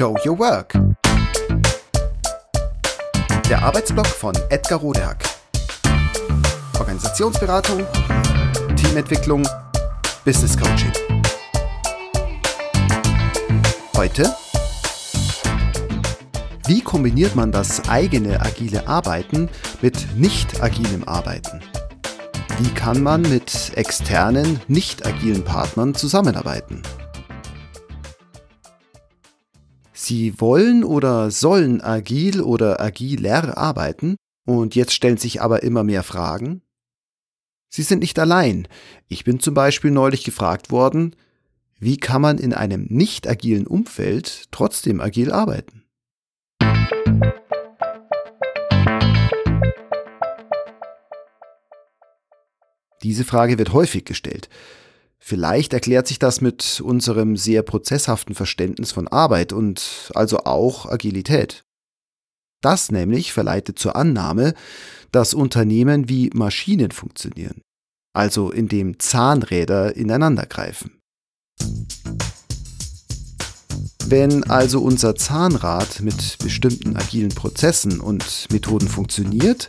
Show Your Work. Der Arbeitsblock von Edgar Rodehack. Organisationsberatung, Teamentwicklung, Business Coaching. Heute wie kombiniert man das eigene agile Arbeiten mit nicht agilem Arbeiten? Wie kann man mit externen, nicht agilen Partnern zusammenarbeiten? Sie wollen oder sollen agil oder agiler arbeiten und jetzt stellen sich aber immer mehr Fragen? Sie sind nicht allein. Ich bin zum Beispiel neulich gefragt worden, wie kann man in einem nicht agilen Umfeld trotzdem agil arbeiten? Diese Frage wird häufig gestellt. Vielleicht erklärt sich das mit unserem sehr prozesshaften Verständnis von Arbeit und also auch Agilität. Das nämlich verleitet zur Annahme, dass Unternehmen wie Maschinen funktionieren, also indem Zahnräder ineinandergreifen. Wenn also unser Zahnrad mit bestimmten agilen Prozessen und Methoden funktioniert,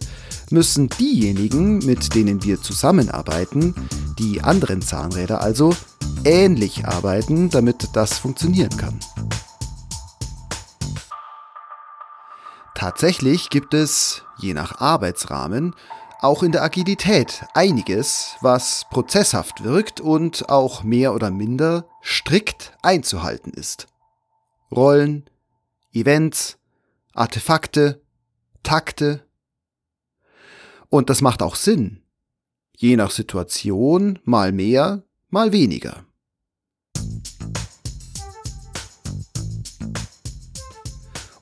müssen diejenigen, mit denen wir zusammenarbeiten, die anderen Zahnräder also, ähnlich arbeiten, damit das funktionieren kann. Tatsächlich gibt es, je nach Arbeitsrahmen, auch in der Agilität einiges, was prozesshaft wirkt und auch mehr oder minder strikt einzuhalten ist. Rollen, Events, Artefakte, Takte, und das macht auch Sinn. Je nach Situation mal mehr, mal weniger.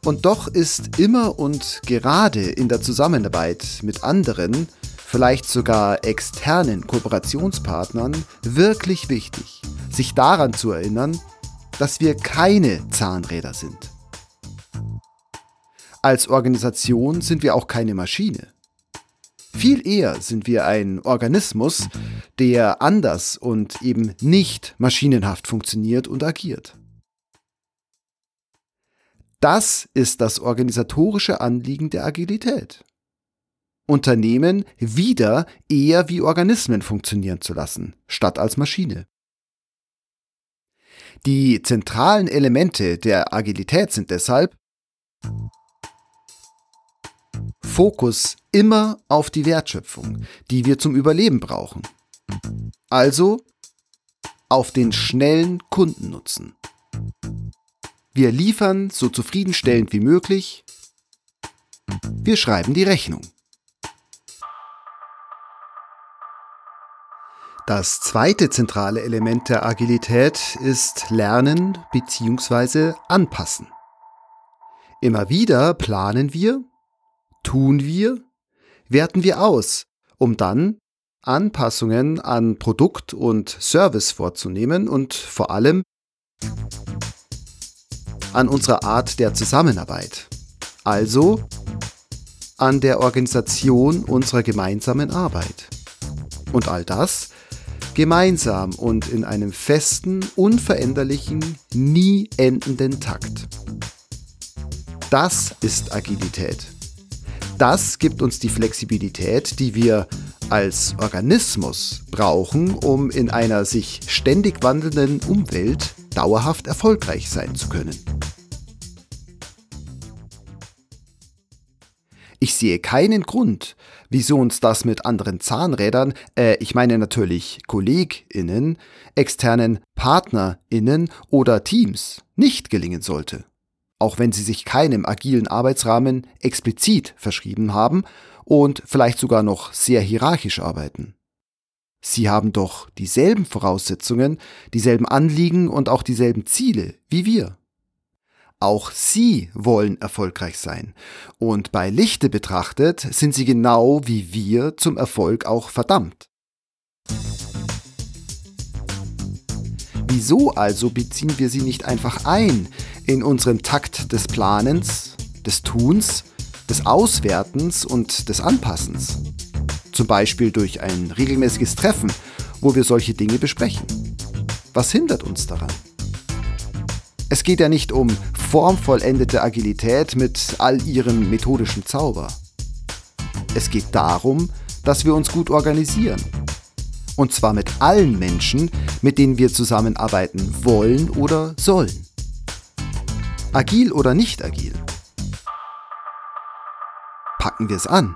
Und doch ist immer und gerade in der Zusammenarbeit mit anderen, vielleicht sogar externen Kooperationspartnern, wirklich wichtig, sich daran zu erinnern, dass wir keine Zahnräder sind. Als Organisation sind wir auch keine Maschine. Viel eher sind wir ein Organismus, der anders und eben nicht maschinenhaft funktioniert und agiert. Das ist das organisatorische Anliegen der Agilität. Unternehmen wieder eher wie Organismen funktionieren zu lassen, statt als Maschine. Die zentralen Elemente der Agilität sind deshalb Fokus immer auf die Wertschöpfung, die wir zum Überleben brauchen. Also auf den schnellen Kundennutzen. Wir liefern so zufriedenstellend wie möglich. Wir schreiben die Rechnung. Das zweite zentrale Element der Agilität ist Lernen bzw. Anpassen. Immer wieder planen wir, tun wir, werten wir aus, um dann Anpassungen an Produkt und Service vorzunehmen und vor allem an unserer Art der Zusammenarbeit. Also an der Organisation unserer gemeinsamen Arbeit. Und all das gemeinsam und in einem festen, unveränderlichen, nie endenden Takt. Das ist Agilität. Das gibt uns die Flexibilität, die wir als Organismus brauchen, um in einer sich ständig wandelnden Umwelt dauerhaft erfolgreich sein zu können. Sehe keinen Grund, wieso uns das mit anderen Zahnrädern, äh, ich meine natürlich KollegInnen, externen PartnerInnen oder Teams, nicht gelingen sollte auch wenn sie sich keinem agilen Arbeitsrahmen explizit verschrieben haben und vielleicht sogar noch sehr hierarchisch arbeiten. Sie haben doch dieselben Voraussetzungen, dieselben Anliegen und auch dieselben Ziele wie wir. Auch sie wollen erfolgreich sein. Und bei Lichte betrachtet sind sie genau wie wir zum Erfolg auch verdammt. Wieso also beziehen wir sie nicht einfach ein in unseren Takt des Planens, des Tuns, des Auswertens und des Anpassens? Zum Beispiel durch ein regelmäßiges Treffen, wo wir solche Dinge besprechen. Was hindert uns daran? Es geht ja nicht um formvollendete Agilität mit all ihrem methodischen Zauber. Es geht darum, dass wir uns gut organisieren. Und zwar mit allen Menschen, mit denen wir zusammenarbeiten wollen oder sollen. Agil oder nicht agil? Packen wir es an.